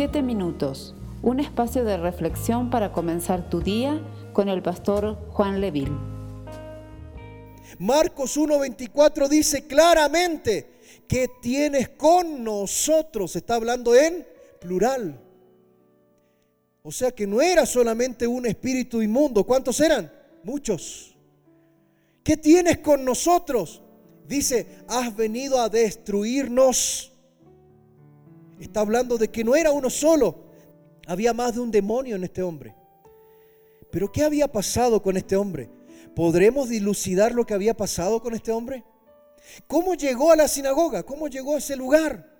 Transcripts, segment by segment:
Siete minutos, un espacio de reflexión para comenzar tu día con el pastor Juan Leville. Marcos 1:24 dice claramente que tienes con nosotros, está hablando en plural. O sea que no era solamente un espíritu inmundo, ¿cuántos eran? Muchos. ¿Qué tienes con nosotros? Dice, has venido a destruirnos. Está hablando de que no era uno solo, había más de un demonio en este hombre. Pero ¿qué había pasado con este hombre? ¿Podremos dilucidar lo que había pasado con este hombre? ¿Cómo llegó a la sinagoga? ¿Cómo llegó a ese lugar?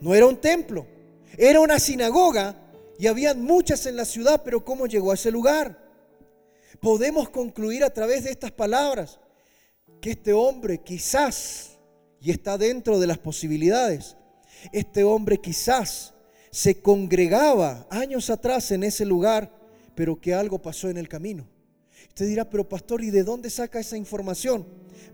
No era un templo, era una sinagoga y habían muchas en la ciudad, pero ¿cómo llegó a ese lugar? Podemos concluir a través de estas palabras que este hombre quizás, y está dentro de las posibilidades, este hombre quizás se congregaba años atrás en ese lugar, pero que algo pasó en el camino. Usted dirá, pero pastor, ¿y de dónde saca esa información?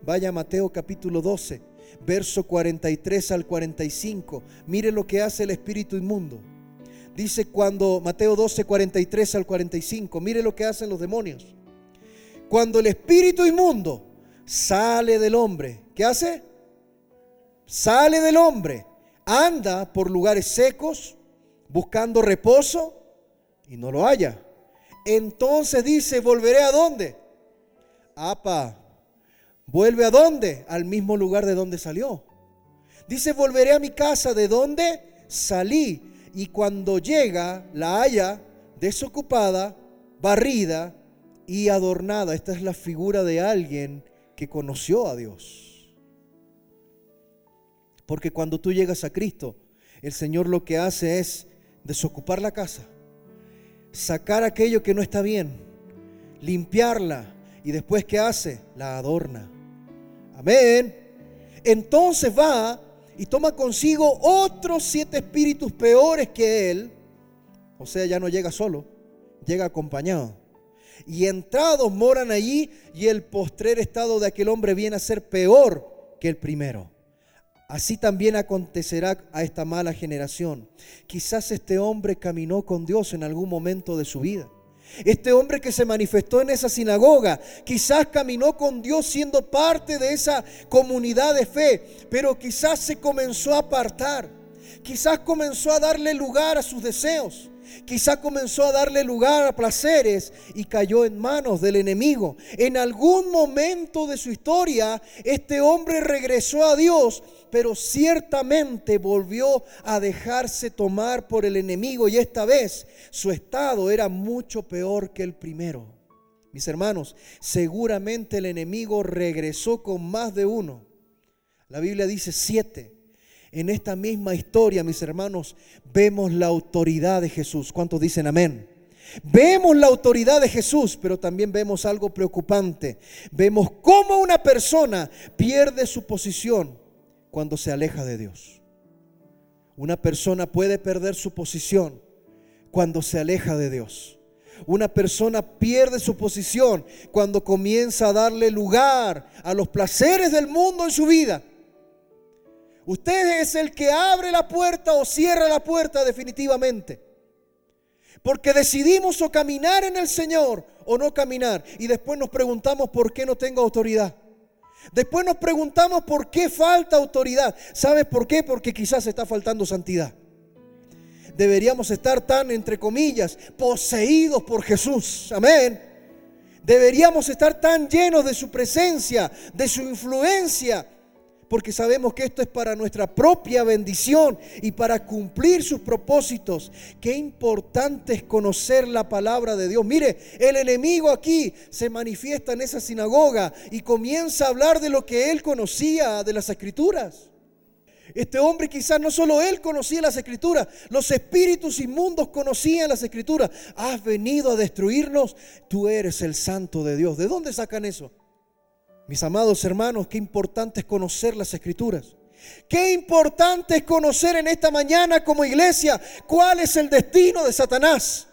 Vaya a Mateo capítulo 12, verso 43 al 45. Mire lo que hace el espíritu inmundo. Dice cuando Mateo 12, 43 al 45, mire lo que hacen los demonios. Cuando el espíritu inmundo sale del hombre, ¿qué hace? Sale del hombre, anda por lugares secos, buscando reposo y no lo halla. Entonces dice, volveré a dónde? Apa, vuelve a dónde? Al mismo lugar de donde salió. Dice, volveré a mi casa de donde salí. Y cuando llega, la haya desocupada, barrida y adornada. Esta es la figura de alguien que conoció a Dios. Porque cuando tú llegas a Cristo, el Señor lo que hace es desocupar la casa, sacar aquello que no está bien, limpiarla y después ¿qué hace? La adorna. Amén. Entonces va y toma consigo otros siete espíritus peores que él. O sea, ya no llega solo, llega acompañado. Y entrados moran allí y el postrer estado de aquel hombre viene a ser peor que el primero. Así también acontecerá a esta mala generación. Quizás este hombre caminó con Dios en algún momento de su vida. Este hombre que se manifestó en esa sinagoga, quizás caminó con Dios siendo parte de esa comunidad de fe, pero quizás se comenzó a apartar. Quizás comenzó a darle lugar a sus deseos. Quizá comenzó a darle lugar a placeres y cayó en manos del enemigo. En algún momento de su historia, este hombre regresó a Dios, pero ciertamente volvió a dejarse tomar por el enemigo y esta vez su estado era mucho peor que el primero. Mis hermanos, seguramente el enemigo regresó con más de uno. La Biblia dice siete en esta misma historia, mis hermanos, vemos la autoridad de Jesús. ¿Cuántos dicen amén? Vemos la autoridad de Jesús, pero también vemos algo preocupante. Vemos cómo una persona pierde su posición cuando se aleja de Dios. Una persona puede perder su posición cuando se aleja de Dios. Una persona pierde su posición cuando comienza a darle lugar a los placeres del mundo en su vida Usted es el que abre la puerta o cierra la puerta definitivamente. Porque decidimos o caminar en el Señor o no caminar. Y después nos preguntamos por qué no tengo autoridad. Después nos preguntamos por qué falta autoridad. ¿Sabes por qué? Porque quizás está faltando santidad. Deberíamos estar tan, entre comillas, poseídos por Jesús. Amén. Deberíamos estar tan llenos de su presencia, de su influencia, porque sabemos que esto es para nuestra propia bendición y para cumplir sus propósitos. Qué importante es conocer la palabra de Dios. Mire, el enemigo aquí se manifiesta en esa sinagoga y comienza a hablar de lo que él conocía de las escrituras. Este hombre quizás no solo él conocía las escrituras, los espíritus inmundos conocían las escrituras. Has venido a destruirnos, tú eres el santo de Dios. ¿De dónde sacan eso? Mis amados hermanos, qué importante es conocer las escrituras. Qué importante es conocer en esta mañana como iglesia cuál es el destino de Satanás.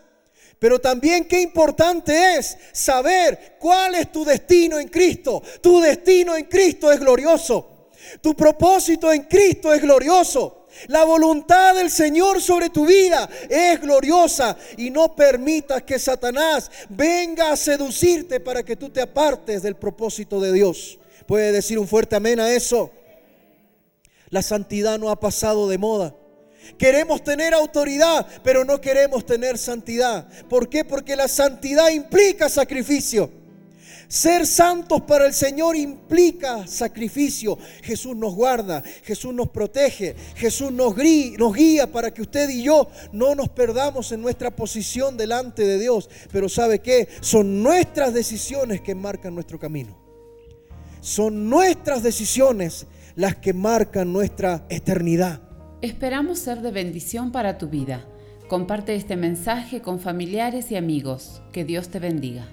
Pero también qué importante es saber cuál es tu destino en Cristo. Tu destino en Cristo es glorioso. Tu propósito en Cristo es glorioso. La voluntad del Señor sobre tu vida es gloriosa y no permitas que Satanás venga a seducirte para que tú te apartes del propósito de Dios. ¿Puede decir un fuerte amén a eso? La santidad no ha pasado de moda. Queremos tener autoridad, pero no queremos tener santidad. ¿Por qué? Porque la santidad implica sacrificio. Ser santos para el Señor implica sacrificio. Jesús nos guarda, Jesús nos protege, Jesús nos, guía para que usted y yo no nos perdamos en nuestra posición delante de Dios. Pero ¿sabe qué? Son nuestras decisiones que marcan nuestro camino. Son nuestras decisiones las que marcan nuestra eternidad. Esperamos ser de bendición para tu vida. Comparte este mensaje con familiares y amigos. Que Dios te bendiga.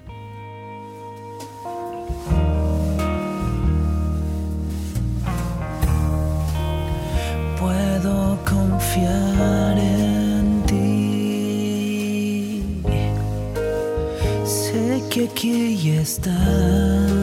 Confiar en ti. Sé que aquí estás